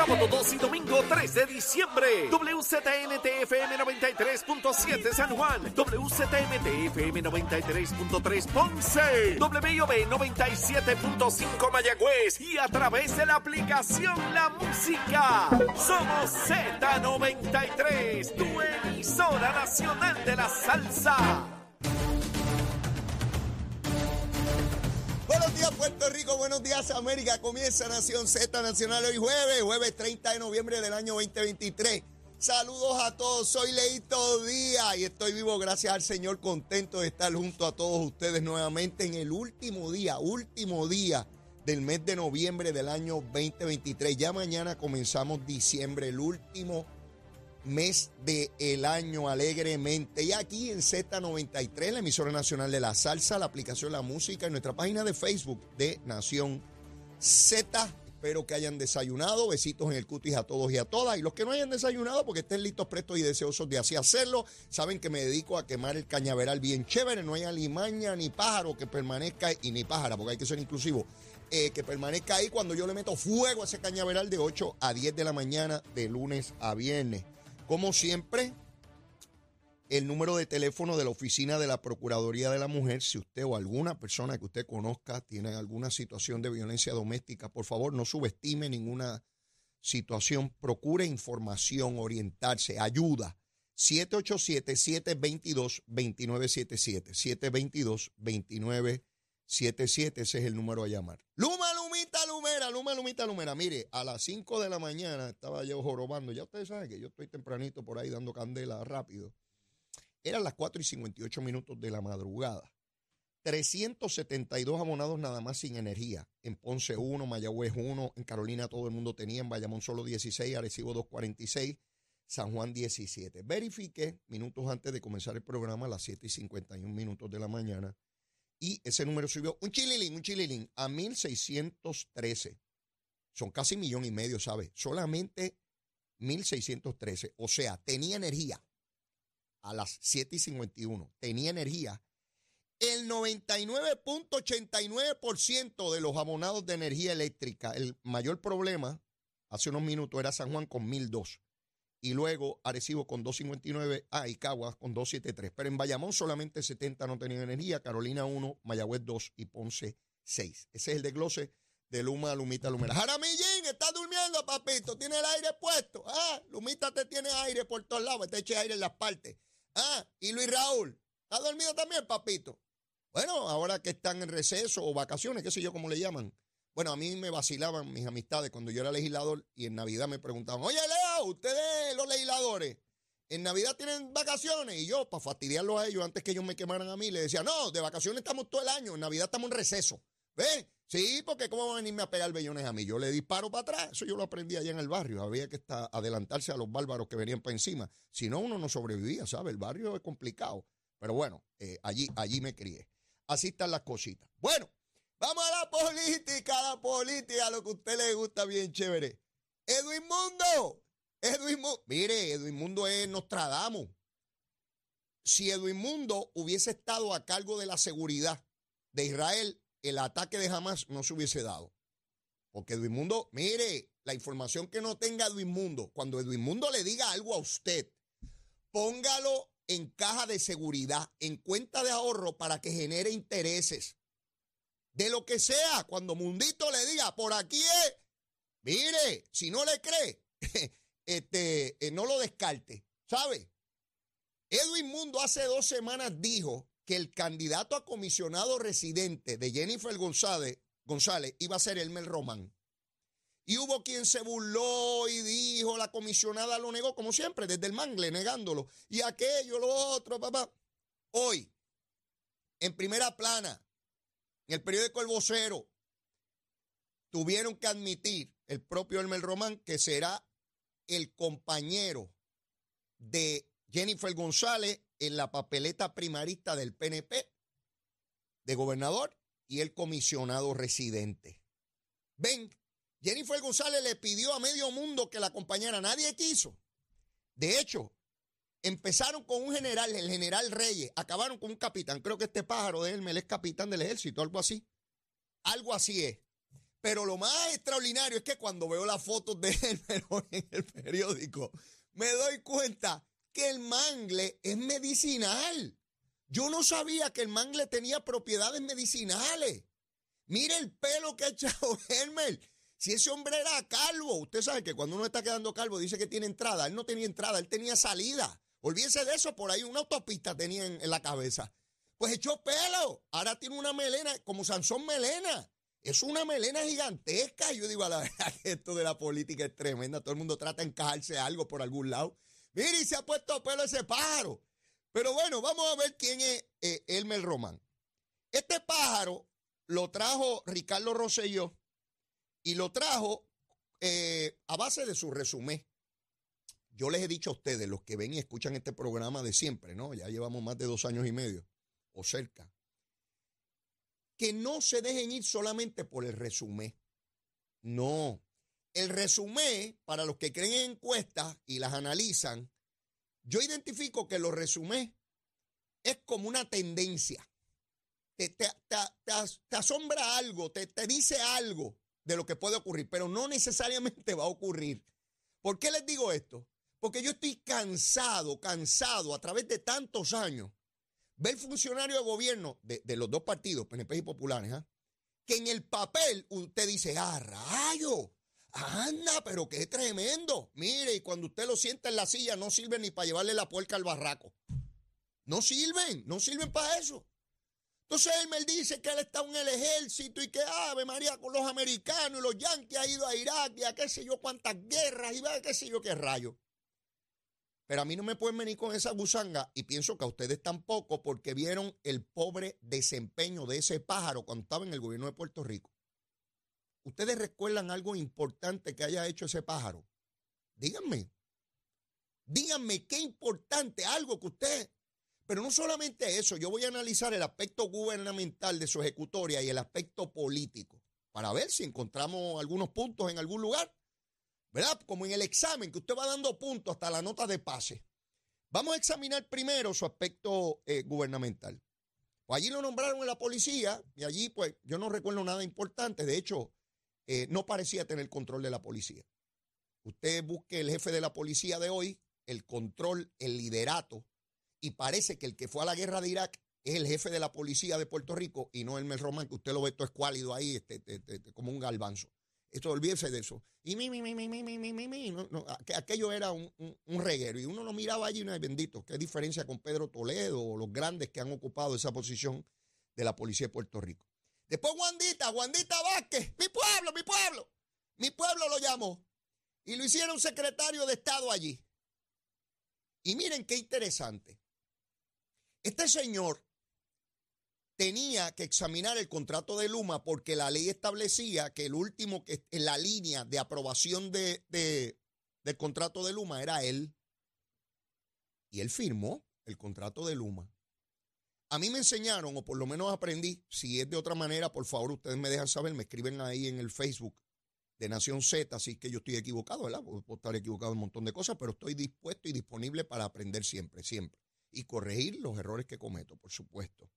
Sábado 2 y domingo 3 de diciembre. WZNTFM 93.7 San Juan. WZMTFM 93.3 Ponce. WIOB 97.5 Mayagüez. Y a través de la aplicación La Música. Somos Z93, tu emisora nacional de la salsa. Buenos días Puerto Rico, buenos días América. Comienza Nación Z Nacional hoy jueves, jueves 30 de noviembre del año 2023. Saludos a todos, soy Leito Díaz y estoy vivo gracias al Señor, contento de estar junto a todos ustedes nuevamente en el último día, último día del mes de noviembre del año 2023. Ya mañana comenzamos diciembre, el último mes del año alegremente. Y aquí en Z93, la emisora nacional de la salsa, la aplicación La Música, en nuestra página de Facebook de Nación Z. Espero que hayan desayunado. Besitos en el cutis a todos y a todas. Y los que no hayan desayunado, porque estén listos, prestos y deseosos de así hacerlo, saben que me dedico a quemar el cañaveral bien chévere. No hay alimaña ni pájaro que permanezca, y ni pájara, porque hay que ser inclusivo, eh, que permanezca ahí cuando yo le meto fuego a ese cañaveral de 8 a 10 de la mañana, de lunes a viernes. Como siempre, el número de teléfono de la oficina de la Procuraduría de la Mujer, si usted o alguna persona que usted conozca tiene alguna situación de violencia doméstica, por favor no subestime ninguna situación, procure información, orientarse, ayuda. 787-722-2977. 722-2977, ese es el número a llamar. Luma, Lumita, Lumera, Luma, Lumita, Lumera. Mire, a las 5 de la mañana estaba yo jorobando. Ya ustedes saben que yo estoy tempranito por ahí dando candela rápido. Eran las 4 y 58 minutos de la madrugada. 372 abonados nada más sin energía. En Ponce 1, Mayagüez 1, en Carolina todo el mundo tenía, en Bayamón solo 16, Arecibo 246, San Juan 17. Verifiqué minutos antes de comenzar el programa a las 7 y 51 minutos de la mañana y ese número subió un chililín, un chililín a 1613. Son casi millón y medio, ¿sabe? Solamente 1613. O sea, tenía energía a las 7 y 51. Tenía energía. El 99.89% de los abonados de energía eléctrica, el mayor problema hace unos minutos era San Juan con 1002 y luego Arecibo con 259, ah, y con 273. Pero en Bayamón solamente 70 no tenían energía, Carolina 1, Mayagüez 2 y Ponce 6. Ese es el desglose de Luma, Lumita, Lumera. Jaramillín, está durmiendo, papito, tiene el aire puesto. Ah, Lumita te tiene aire por todos lados, te eche aire en las partes. Ah, y Luis Raúl, ¿está dormido también, papito? Bueno, ahora que están en receso o vacaciones, qué sé yo cómo le llaman. Bueno, a mí me vacilaban mis amistades cuando yo era legislador y en Navidad me preguntaban, oye ustedes los legisladores, en Navidad tienen vacaciones y yo, para fastidiarlos a ellos antes que ellos me quemaran a mí, le decía, no, de vacaciones estamos todo el año, en Navidad estamos en receso. ¿Ven? Sí, porque ¿cómo van a venirme a pegar bellones a mí? Yo le disparo para atrás. Eso yo lo aprendí allá en el barrio. Había que adelantarse a los bárbaros que venían para encima. Si no, uno no sobrevivía, ¿sabe? El barrio es complicado. Pero bueno, eh, allí, allí me crié. Así están las cositas. Bueno, vamos a la política, a la política, lo que a usted le gusta bien chévere. Edwin Mundo, Edwin Mundo, mire, Edwin Mundo es Nostradamus. Si Edwin Mundo hubiese estado a cargo de la seguridad de Israel, el ataque de Hamas no se hubiese dado. Porque Edwin Mundo, mire, la información que no tenga Edwin Mundo, cuando Edwin Mundo le diga algo a usted, póngalo en caja de seguridad, en cuenta de ahorro para que genere intereses. De lo que sea, cuando Mundito le diga, por aquí es, mire, si no le cree, este, eh, no lo descarte, ¿sabe? Edwin Mundo hace dos semanas dijo que el candidato a comisionado residente de Jennifer González, González iba a ser Elmer Román. Y hubo quien se burló y dijo, la comisionada lo negó, como siempre, desde el mangle, negándolo. Y aquello, lo otro, papá. Hoy, en primera plana, en el periódico El Vocero, tuvieron que admitir el propio Elmer Román que será el compañero de Jennifer González en la papeleta primarista del PNP de gobernador y el comisionado residente. Ven, Jennifer González le pidió a medio mundo que la acompañara, nadie quiso. De hecho, empezaron con un general, el general Reyes, acabaron con un capitán, creo que este pájaro de él es capitán del ejército, algo así. Algo así es. Pero lo más extraordinario es que cuando veo las fotos de él en el periódico, me doy cuenta que el mangle es medicinal. Yo no sabía que el mangle tenía propiedades medicinales. Mire el pelo que ha echado Hermel. Si ese hombre era calvo, usted sabe que cuando uno está quedando calvo dice que tiene entrada. Él no tenía entrada, él tenía salida. Olvídese de eso, por ahí una autopista tenía en, la cabeza. Pues echó pelo. Ahora tiene una melena, como Sansón Melena. Es una melena gigantesca. Yo digo, la verdad esto de la política es tremenda. Todo el mundo trata de encajarse algo por algún lado. Mire, y se ha puesto pelo ese pájaro. Pero bueno, vamos a ver quién es eh, Elmer Román. Este pájaro lo trajo Ricardo Rosselló y lo trajo eh, a base de su resumen. Yo les he dicho a ustedes, los que ven y escuchan este programa de siempre, ¿no? Ya llevamos más de dos años y medio o cerca. Que no se dejen ir solamente por el resumen. No. El resumen, para los que creen en encuestas y las analizan, yo identifico que los resumés es como una tendencia. Te, asombra algo, te, te dice algo de lo que puede ocurrir, pero no necesariamente va a ocurrir. ¿Por qué les digo esto? Porque yo estoy cansado, cansado a través de tantos años, ver funcionarios de gobierno de, los dos partidos, PNP y Populares, ¿ah? que en el papel usted dice, ah, rayo, anda, pero qué tremendo. Mire, y cuando usted lo sienta en la silla, no sirven ni para llevarle la puerca al barraco. No sirven, no sirven para eso. Entonces él me dice que él está en el ejército y que Ave María con los americanos y los yanquis ha ido a Irak y a qué sé yo cuántas guerras y va qué sé yo qué rayo. Pero a mí no me pueden venir con esa gusanga y pienso que a ustedes tampoco porque vieron el pobre desempeño de ese pájaro cuando estaba en el gobierno de Puerto Rico. ¿Ustedes recuerdan algo importante que haya hecho ese pájaro? Díganme. Díganme qué importante, algo que usted pero no solamente eso, yo voy a analizar el aspecto gubernamental de su ejecutoria y el aspecto político para ver si encontramos algunos puntos en algún lugar, ¿verdad? Como en el examen, que usted va dando puntos hasta la nota de pase. Vamos a examinar primero su aspecto eh, gubernamental. Pues allí lo nombraron en la policía y allí pues yo no recuerdo nada importante, de hecho eh, no parecía tener control de la policía. Usted busque el jefe de la policía de hoy, el control, el liderato y parece que el que fue a la guerra de Irak es el jefe de la policía de Puerto Rico y no el Mel Román, que usted lo ve todo escuálido ahí, este, este, este, este, como un galbanzo. Esto, olvídense de eso. Y mi, mi, mi, mi, mi, mi, mi, mi. No, aquello era un, un, un, reguero. Y uno lo miraba allí y no bendito. Qué diferencia con Pedro Toledo o los grandes que han ocupado esa posición de la policía de Puerto Rico. Después Juandita, Juandita Vázquez, mi pueblo, mi pueblo. Mi pueblo lo llamó. Y lo hicieron secretario de Estado allí. Y miren qué interesante. Este señor tenía que examinar el contrato de Luma porque la ley establecía que el último que en la línea de aprobación de, del contrato de Luma era él. Y él firmó el contrato de Luma. A mí me enseñaron, o por lo menos aprendí, si es de otra manera, por favor, ustedes me dejan saber, me escriben ahí en el Facebook de Nación Z, así que yo estoy equivocado, ¿verdad? Puedo estar equivocado en un montón de cosas, pero estoy dispuesto y disponible para aprender siempre, siempre y corregir los errores que cometo, por supuesto.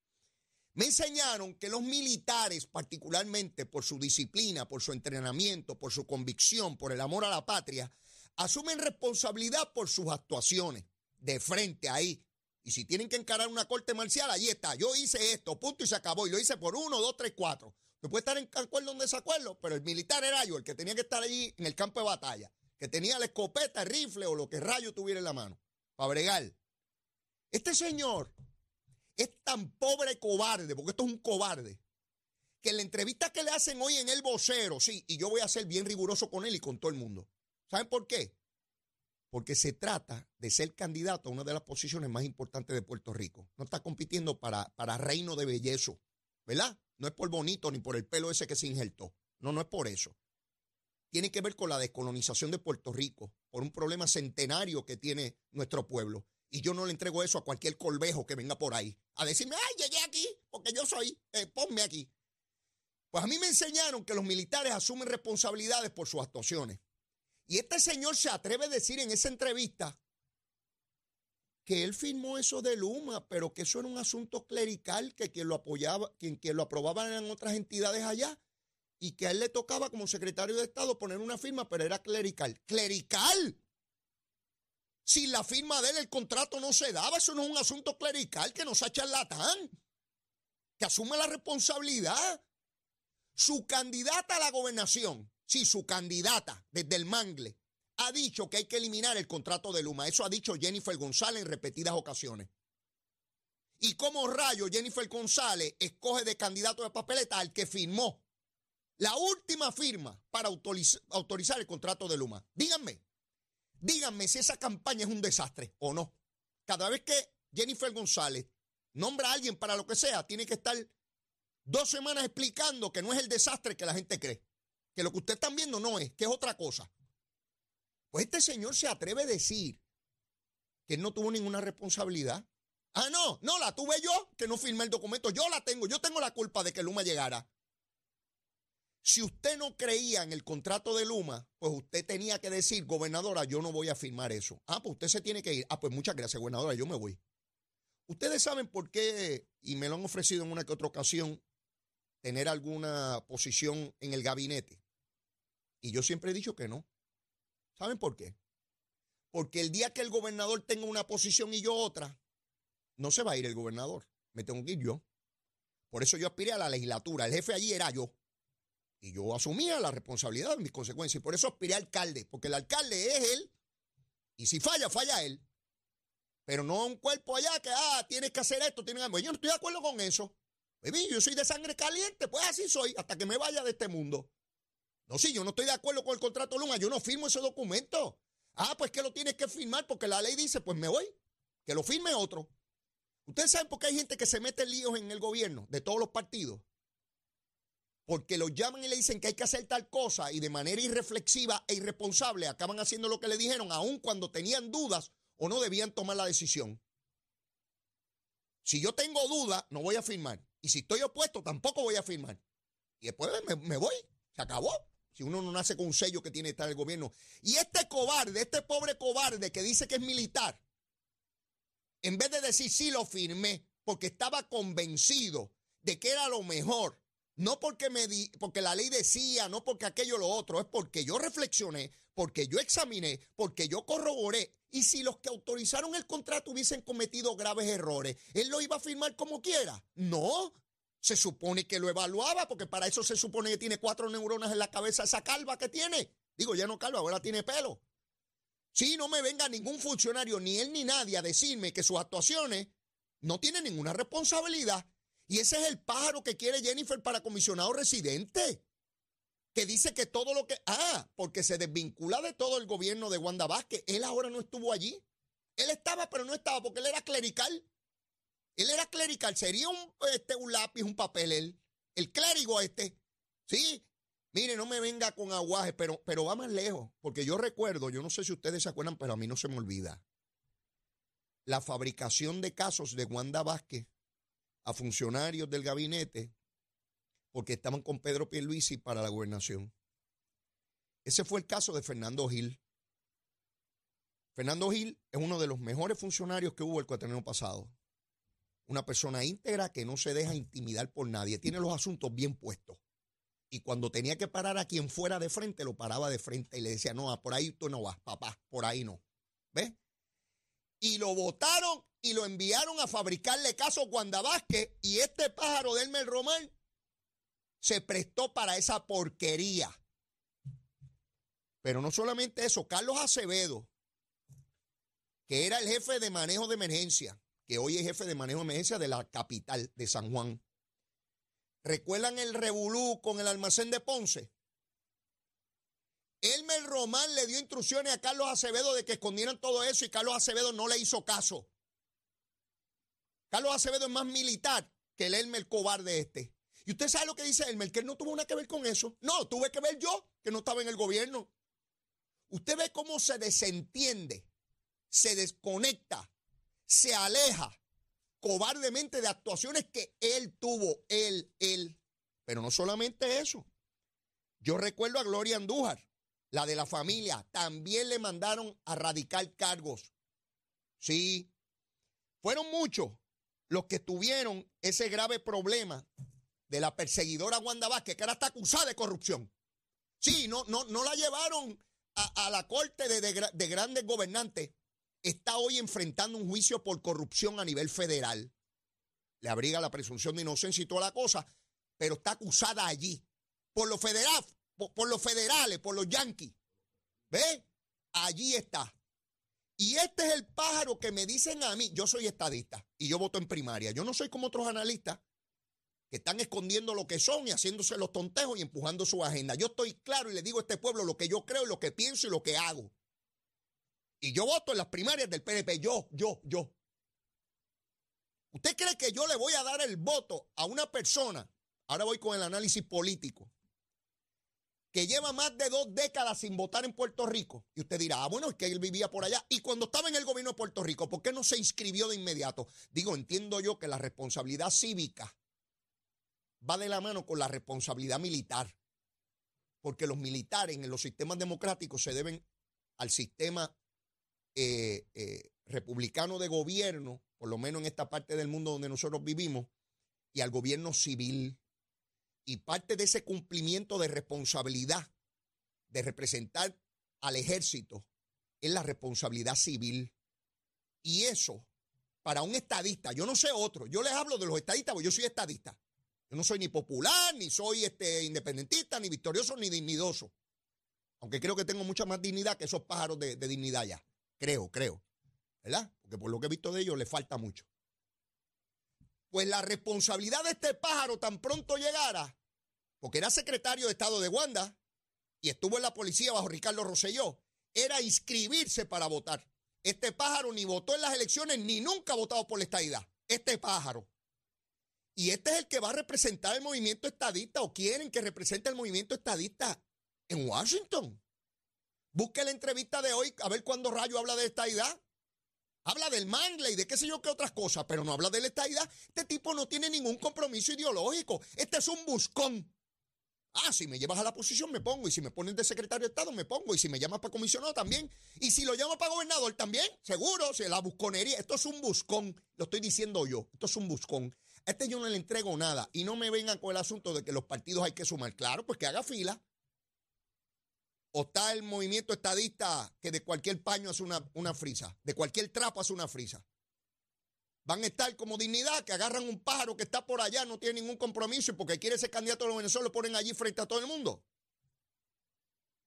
Me enseñaron que los militares, particularmente por su disciplina, por su entrenamiento, por su convicción, por el amor a la patria, asumen responsabilidad por sus actuaciones de frente ahí. Y si tienen que encarar una corte marcial, ahí está. Yo hice esto, punto y se acabó. Y lo hice por uno, dos, tres, cuatro. Me puede estar en acuerdo o en desacuerdo, pero el militar era yo, el que tenía que estar allí en el campo de batalla, que tenía la escopeta, el rifle o lo que rayo tuviera en la mano, para bregar. Este señor tan pobre cobarde, porque esto es un cobarde, que en la entrevista que le hacen hoy en el vocero, sí, y yo voy a ser bien riguroso con él y con todo el mundo. ¿Saben por qué? Porque se trata de ser candidato a una de las posiciones más importantes de Puerto Rico. No está compitiendo para, para reino de belleza, ¿verdad? No es por bonito ni por el pelo ese que se injertó. No, no es por eso. Tiene que ver con la descolonización de Puerto Rico, por un problema centenario que tiene nuestro pueblo. Y yo no le entrego eso a cualquier colvejo que venga por ahí a decirme, ay, llegué aquí porque yo soy, eh, ponme aquí. Pues a mí me enseñaron que los militares asumen responsabilidades por sus actuaciones. Y este señor se atreve a decir en esa entrevista que él firmó eso de Luma, pero que eso era un asunto clerical, que quien lo apoyaba, quien, quien lo aprobaba eran otras entidades allá. y que a él le tocaba como secretario de Estado poner una firma, pero era clerical. ¡Clerical! Sin la firma de él el contrato no se daba, eso no es un asunto clerical, que no sea charlatán, que asume la responsabilidad. Su candidata a la gobernación, sí, su candidata desde el Mangle, ha dicho que hay que eliminar el contrato de Luma. Eso ha dicho Jennifer González en repetidas ocasiones. ¿Y cómo rayo Jennifer González escoge de candidato de papeleta al que firmó la última firma para autorizar el contrato de Luma? Díganme, díganme si esa campaña es un desastre o no. Cada vez que Jennifer González nombra a alguien para lo que sea, tiene que estar dos semanas explicando que no es el desastre que la gente cree. Que lo que usted están viendo no es, que es otra cosa. Pues este señor se atreve a decir que él no tuvo ninguna responsabilidad. Ah, no, no, la tuve yo, que no firmé el documento. Yo la tengo, yo tengo la culpa de que Luma llegara. Si usted no creía en el contrato de Luma, pues usted tenía que decir, gobernadora, yo no voy a firmar eso. Ah, pues usted se tiene que ir. Ah, pues muchas gracias, gobernadora, yo me voy. Ustedes saben por qué, y me lo han ofrecido en una que otra ocasión, tener alguna posición en el gabinete. Y yo siempre he dicho que no. ¿Saben por qué? Porque el día que el gobernador tenga una posición y yo otra, no se va a ir el gobernador. Me tengo que ir yo. Por eso yo aspiré a la legislatura. El jefe allí era yo. Y yo asumía la responsabilidad de mis consecuencias. Y por eso aspiré a alcalde. Porque el alcalde es él. Y si falla, falla él. Pero no un cuerpo allá que, ah, tienes que hacer esto. Tienes... Yo no estoy de acuerdo con eso. Yo soy de sangre caliente. Pues así soy. Hasta que me vaya de este mundo. No, sí, yo no estoy de acuerdo con el contrato Luma, yo no firmo ese documento. Ah, pues que lo tienes que firmar porque la ley dice, pues me voy, que lo firme otro. Ustedes saben por qué hay gente que se mete líos en el gobierno de todos los partidos. Porque los llaman y le dicen que hay que hacer tal cosa y de manera irreflexiva e irresponsable acaban haciendo lo que le dijeron, aun cuando tenían dudas o no debían tomar la decisión. Si yo tengo dudas, no voy a firmar. Y si estoy opuesto, tampoco voy a firmar. Y después me voy. Se acabó. Si uno no nace con un sello que tiene que estar el gobierno. Y este cobarde, este pobre cobarde que dice que es militar, en vez de decir sí lo firmé, porque estaba convencido de que era lo mejor, no porque, me di, porque la ley decía, no porque aquello lo otro, es porque yo reflexioné, porque yo examiné, porque yo corroboré. Y si los que autorizaron el contrato hubiesen cometido graves errores, ¿él lo iba a firmar como quiera? No, se supone que lo evaluaba, porque para eso se supone que tiene cuatro neuronas en la cabeza esa calva que tiene. Digo, ya no calva, ahora tiene pelo. Si no me venga ningún funcionario, ni él ni nadie, a decirme que sus actuaciones no tienen ninguna responsabilidad. Y ese es el pájaro que quiere Jennifer para comisionado residente. Que dice que todo lo que. Ah, porque se desvincula de todo el gobierno de Wanda Vázquez. Él ahora no estuvo allí. Él estaba, pero no estaba porque él era clerical. Él era clerical, sería un, este, un lápiz, un papel, él, el clérigo este. Sí, mire, no me venga con aguaje, pero, pero va más lejos, porque yo recuerdo, yo no sé si ustedes se acuerdan, pero a mí no se me olvida, la fabricación de casos de Wanda Vázquez a funcionarios del gabinete, porque estaban con Pedro Pierluisi para la gobernación. Ese fue el caso de Fernando Gil. Fernando Gil es uno de los mejores funcionarios que hubo el cuatrienio pasado una persona íntegra que no se deja intimidar por nadie, tiene los asuntos bien puestos. Y cuando tenía que parar a quien fuera de frente, lo paraba de frente y le decía, no, por ahí tú no vas, papá, por ahí no. ¿Ves? Y lo votaron y lo enviaron a fabricarle caso Wanda Vázquez y este pájaro del Mel Román se prestó para esa porquería. Pero no solamente eso, Carlos Acevedo, que era el jefe de manejo de emergencia, que hoy es jefe de manejo de emergencia de la capital de San Juan. ¿Recuerdan el revolú con el almacén de Ponce? Elmer Román le dio instrucciones a Carlos Acevedo de que escondieran todo eso y Carlos Acevedo no le hizo caso. Carlos Acevedo es más militar que el Elmer cobarde este. ¿Y usted sabe lo que dice Elmer? Que él no tuvo nada que ver con eso. No, tuve que ver yo, que no estaba en el gobierno. Usted ve cómo se desentiende, se desconecta se aleja cobardemente de actuaciones que él tuvo, él, él. Pero no solamente eso. Yo recuerdo a Gloria Andújar, la de la familia, también le mandaron a radicar cargos. Sí, fueron muchos los que tuvieron ese grave problema de la perseguidora Wanda Vázquez, que ahora está acusada de corrupción. Sí, no, no, no la llevaron a, la corte de, de grandes gobernantes. Está hoy enfrentando un juicio por corrupción a nivel federal. Le abriga la presunción de inocencia y toda la cosa, pero está acusada allí. Por los federales, por, los federales, por los yanquis. ¿Ve? Allí está. Y este es el pájaro que me dicen a mí, yo soy estadista y yo voto en primaria. Yo no soy como otros analistas que están escondiendo lo que son y haciéndose los tontejos y empujando su agenda. Yo estoy claro y le digo a este pueblo lo que yo creo, lo que pienso y lo que hago. Y yo voto en las primarias del PNP, yo, yo, yo. ¿Usted cree que yo le voy a dar el voto a una persona? Ahora voy con el análisis político que lleva más de dos décadas sin votar en Puerto Rico. Y usted dirá, ah, bueno, es que él vivía por allá. Y cuando estaba en el gobierno de Puerto Rico, ¿por qué no se inscribió de inmediato? Digo, entiendo yo que la responsabilidad cívica va de la mano con la responsabilidad militar. Porque los militares en los sistemas democráticos se deben al sistema eh, eh, republicano de gobierno, por lo menos en esta parte del mundo donde nosotros vivimos, y al gobierno civil. Y parte de ese cumplimiento de responsabilidad de representar al ejército es la responsabilidad civil. Y eso, para un estadista, yo no sé otro, yo les hablo de los estadistas, porque yo soy estadista. Yo no soy ni popular, ni soy este, independentista, ni victorioso, ni dignidoso. Aunque creo que tengo mucha más dignidad que esos pájaros de, de dignidad ya. Creo, creo. ¿Verdad? Porque por lo que he visto de ellos le falta mucho. Pues la responsabilidad de este pájaro tan pronto llegara, porque era secretario de Estado de Wanda y estuvo en la policía bajo Ricardo Rosselló, era inscribirse para votar. Este pájaro ni votó en las elecciones ni nunca ha votado por la estadidad. Este pájaro. Y este es el que va a representar el movimiento estadista o quieren que represente el movimiento estadista en Washington. Busque la entrevista de hoy a ver cuándo Rayo habla de estadidad. Habla del mangle y de qué sé yo qué otras cosas, pero no habla de la estadidad. Este tipo no tiene ningún compromiso ideológico. Este es un buscón. Ah, si me llevas a la posición me pongo, y si me ponen de secretario de Estado me pongo, y si me llamas para comisionado también, y si lo llamas para gobernador también, seguro, si la busconería, esto es un buscón, lo estoy diciendo yo, esto es un buscón. A este yo no le entrego nada, y no me vengan con el asunto de que los partidos hay que sumar, claro, pues que haga fila. O está el movimiento estadista que de cualquier paño hace una, una frisa, de cualquier trapo hace una frisa. Van a estar como dignidad, que agarran un pájaro que está por allá, no tiene ningún compromiso y porque quiere ser candidato a los Venezuela lo ponen allí frente a todo el mundo.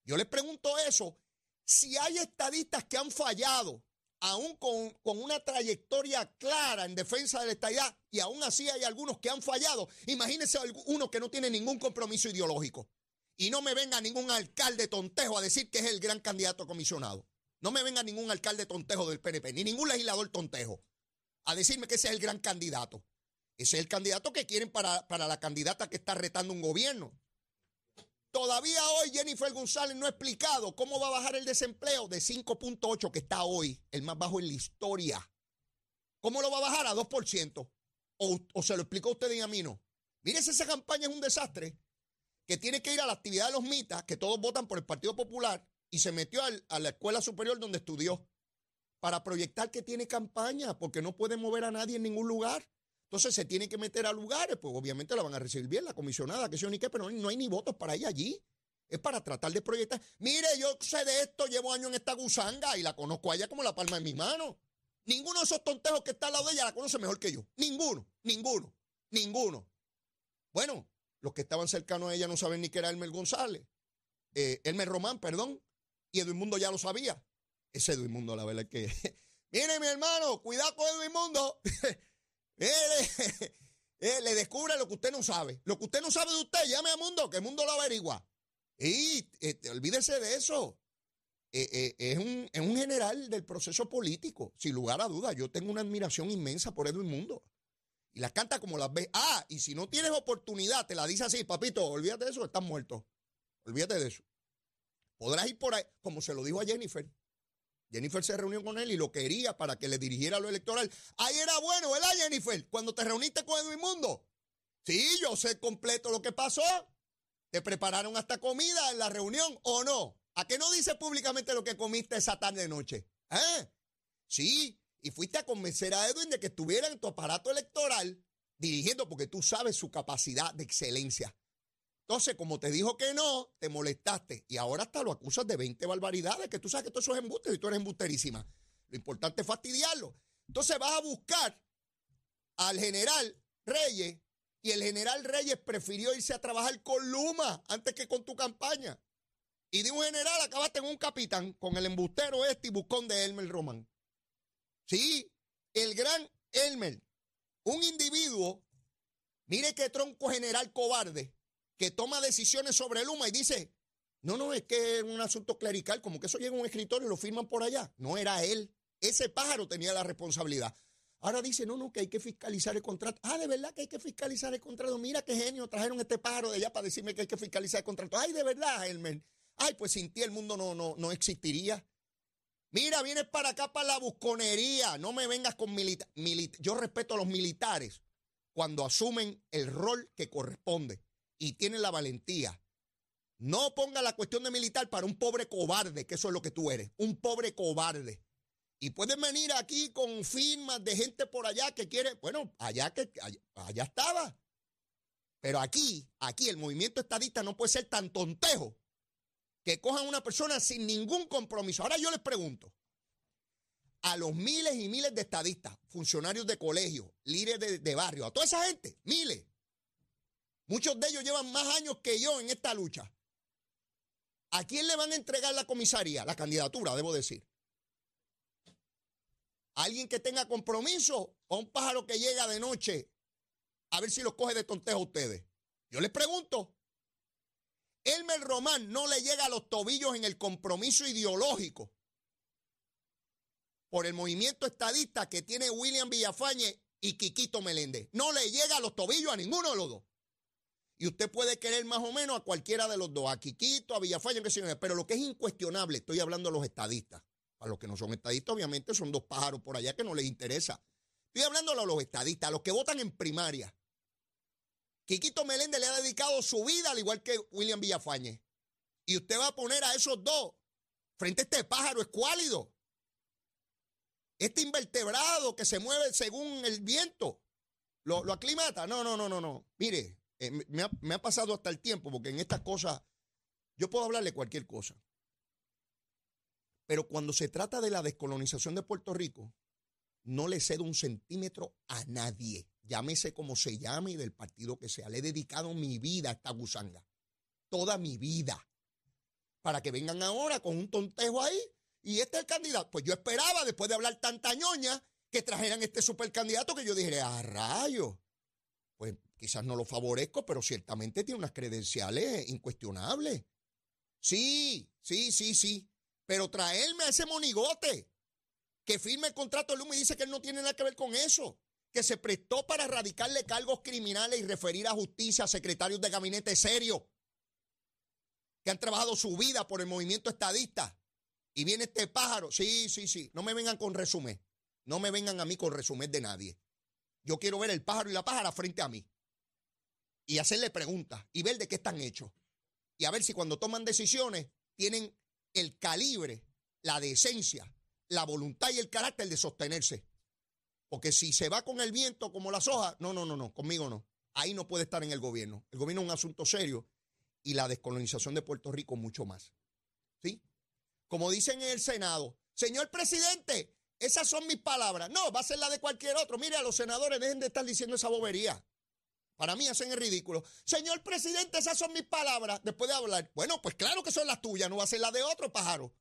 Yo les pregunto eso. Si hay estadistas que han fallado, aún con, con, una trayectoria clara en defensa de la estadidad, y aún así hay algunos que han fallado, imagínense uno que no tiene ningún compromiso ideológico. Y no me venga ningún alcalde tontejo a decir que es el gran candidato comisionado. No me venga ningún alcalde tontejo del PNP, ni ningún legislador tontejo a decirme que ese es el gran candidato. Ese es el candidato que quieren para, para la candidata que está retando un gobierno. Todavía hoy Jennifer González no ha explicado cómo va a bajar el desempleo de 5.8 que está hoy, el más bajo en la historia. ¿Cómo lo va a bajar a 2%? O, o se lo explicó usted y a mí no. Mire, esa campaña es un desastre que tiene que ir a la actividad de los mitas, que todos votan por el Partido Popular, y se metió a la escuela superior donde estudió para proyectar que tiene campaña, porque no puede mover a nadie en ningún lugar. Entonces se tiene que meter a lugares, pues obviamente la van a recibir bien, la comisionada, que sé ni qué, pero no, hay ni votos para ir allí. Es para tratar de proyectar. Mire, yo sé de esto, llevo años en esta gusanga y la conozco a ella como la palma de mi mano. Ninguno de esos tontejos que está al lado de ella la conoce mejor que yo. Ninguno, ninguno, ninguno. Bueno, los que estaban cercanos a ella no saben ni que era Elmer González. Eh, Elmer Román, perdón. Y Edwin Mundo ya lo sabía. Ese Edwin Mundo, la verdad es que. Mire, mi hermano, cuidado con Edwin Mundo. Eh, le descubre lo que usted no sabe. Lo que usted no sabe de usted, llame a Mundo, que Mundo lo averigua. Y este, olvídese de eso. Eh, es, un, es, un, general del proceso político, sin lugar a dudas. Yo tengo una admiración inmensa por Edwin Mundo y las canta como las ve. Ah, y si no tienes oportunidad, te la dice así, papito, olvídate de eso, estás muerto. Olvídate de eso. Podrás ir por ahí, como se lo dijo a Jennifer. Jennifer se reunió con él y lo quería para que le dirigiera lo electoral. Ahí era bueno, ¿verdad, Jennifer? Cuando te reuniste con Edwin Mundo. Sí, yo sé completo lo que pasó. ¿Te prepararon hasta comida en la reunión o no? ¿A qué no dices públicamente lo que comiste esa tarde noche? ¿Eh? Sí, y fuiste a convencer a Edwin de que estuviera en tu aparato electoral dirigiendo porque tú sabes su capacidad de excelencia. Entonces, como te dijo que no, te molestaste y ahora hasta lo acusas de 20 barbaridades, que tú sabes que todo eso es embuste y tú eres embusterísima. Lo importante es fastidiarlo. Entonces vas a buscar al general Reyes y el general Reyes prefirió irse a trabajar con Luma antes que con tu campaña. Y de un general acabaste en un capitán con el embustero este y buscón de Elmer Román. Sí, el gran Elmer, un individuo, mire qué tronco general cobarde, que toma decisiones sobre Luma y dice, no, no, es que es un asunto clerical, como que eso llega a un escritorio y lo firman por allá. No era él. Ese pájaro tenía la responsabilidad. Ahora dice, no, no, que hay que fiscalizar el contrato. Ah, de verdad que hay que fiscalizar el contrato. Mira qué genio, trajeron este pájaro de allá para decirme que hay que fiscalizar el contrato. Ay, de verdad, Elmer. Ay, pues sin ti el mundo no, no, no existiría. Mira, vienes para acá para la busconería. No me vengas con militar. Yo respeto a los militares cuando asumen el rol que corresponde y tienen la valentía. No ponga la cuestión de militar para un pobre cobarde, que eso es lo que tú eres, un pobre cobarde. Y pueden venir aquí con firmas de gente por allá que quiere, bueno, allá que allá, estaba. Pero aquí, aquí el movimiento estadista no puede ser tan tontejo que cojan a una persona sin ningún compromiso. Ahora yo les pregunto, a los miles y miles de estadistas, funcionarios de colegio, líderes de, de barrio, a toda esa gente, miles. Muchos de ellos llevan más años que yo en esta lucha. ¿A quién le van a entregar la comisaría? La candidatura, debo decir alguien que tenga compromiso o a un pájaro que llega de noche a ver si los coge de tontejo a ustedes. Yo les pregunto, Elmer Román no le llega a los tobillos en el compromiso ideológico por el movimiento estadista que tiene William Villafañe y Quiquito Meléndez. No le llega a los tobillos a ninguno de los dos. Y usted puede querer más o menos a cualquiera de los dos, a Quiquito, a Villafañe, pero lo que es incuestionable, estoy hablando de los estadistas, a los que no son estadistas, obviamente, son dos pájaros por allá que no les interesa. Estoy hablando a los estadistas, a los que votan en primaria. Quiquito Meléndez le ha dedicado su vida al igual que William Villafañe. Y usted va a poner a esos dos frente a este pájaro escuálido. Este invertebrado que se mueve según el viento. ¿Lo, aclimata? No, no, no, no, no. Mire, eh, me, ha, me ha pasado hasta el tiempo porque en estas cosas yo puedo hablarle cualquier cosa. Pero cuando se trata de la descolonización de Puerto Rico, no le cedo un centímetro a nadie, llámese como se llame y del partido que sea. Le he dedicado mi vida a esta gusanga, toda mi vida, para que vengan ahora con un tontejo ahí y este es el candidato. Pues yo esperaba, después de hablar tanta ñoña, que trajeran este supercandidato que yo dijera, a rayo. Pues quizás no lo favorezco, pero ciertamente tiene unas credenciales incuestionables. Sí, sí, sí, sí. Pero traerme a ese monigote que firme el contrato de Luma y dice que él no tiene nada que ver con eso, que se prestó para erradicarle cargos criminales y referir a justicia a secretarios de gabinete serios que han trabajado su vida por el movimiento estadista. Y viene este pájaro. Sí, sí, sí. No me vengan con resumen. No me vengan a mí con resumen de nadie. Yo quiero ver el pájaro y la pájara frente a mí. Y hacerle preguntas y ver de qué están hechos. Y a ver si cuando toman decisiones tienen el calibre, la decencia, la voluntad y el carácter de sostenerse. Porque si se va con el viento como las hojas, no, no, no, no, conmigo no. Ahí no puede estar en el gobierno. El gobierno es un asunto serio y la descolonización de Puerto Rico mucho más. ¿Sí? Como dicen en el Senado, señor presidente, esas son mis palabras. No, va a ser la de cualquier otro. Mire, a los senadores dejen de estar diciendo esa bobería. Para mí hacen el ridículo. Señor presidente, esas son mis palabras. Después de hablar. Bueno, pues claro que son las tuyas, no va a ser las de otro pájaro.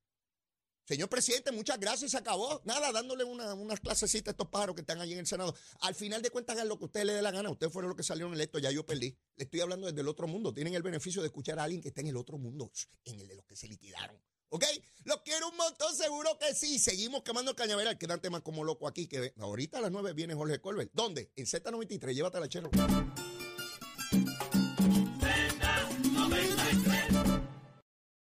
Señor presidente, muchas gracias, se acabó. Nada, dándole una, unas clasecitas a estos pájaros que están allí en el Senado. Al final de cuentas, hagan lo que usted le dé la gana. Ustedes fueron los que salieron electos, ya yo perdí. Le estoy hablando desde el otro mundo. Tienen el beneficio de escuchar a alguien que está en el otro mundo, en el de los que se liquidaron. ¿Ok? Los quiero un montón, seguro que sí. Seguimos quemando el cañaveral. Quédate más como loco aquí. Que ahorita a las 9 viene Jorge Colbert. ¿Dónde? En Z93. Llévatela, chero.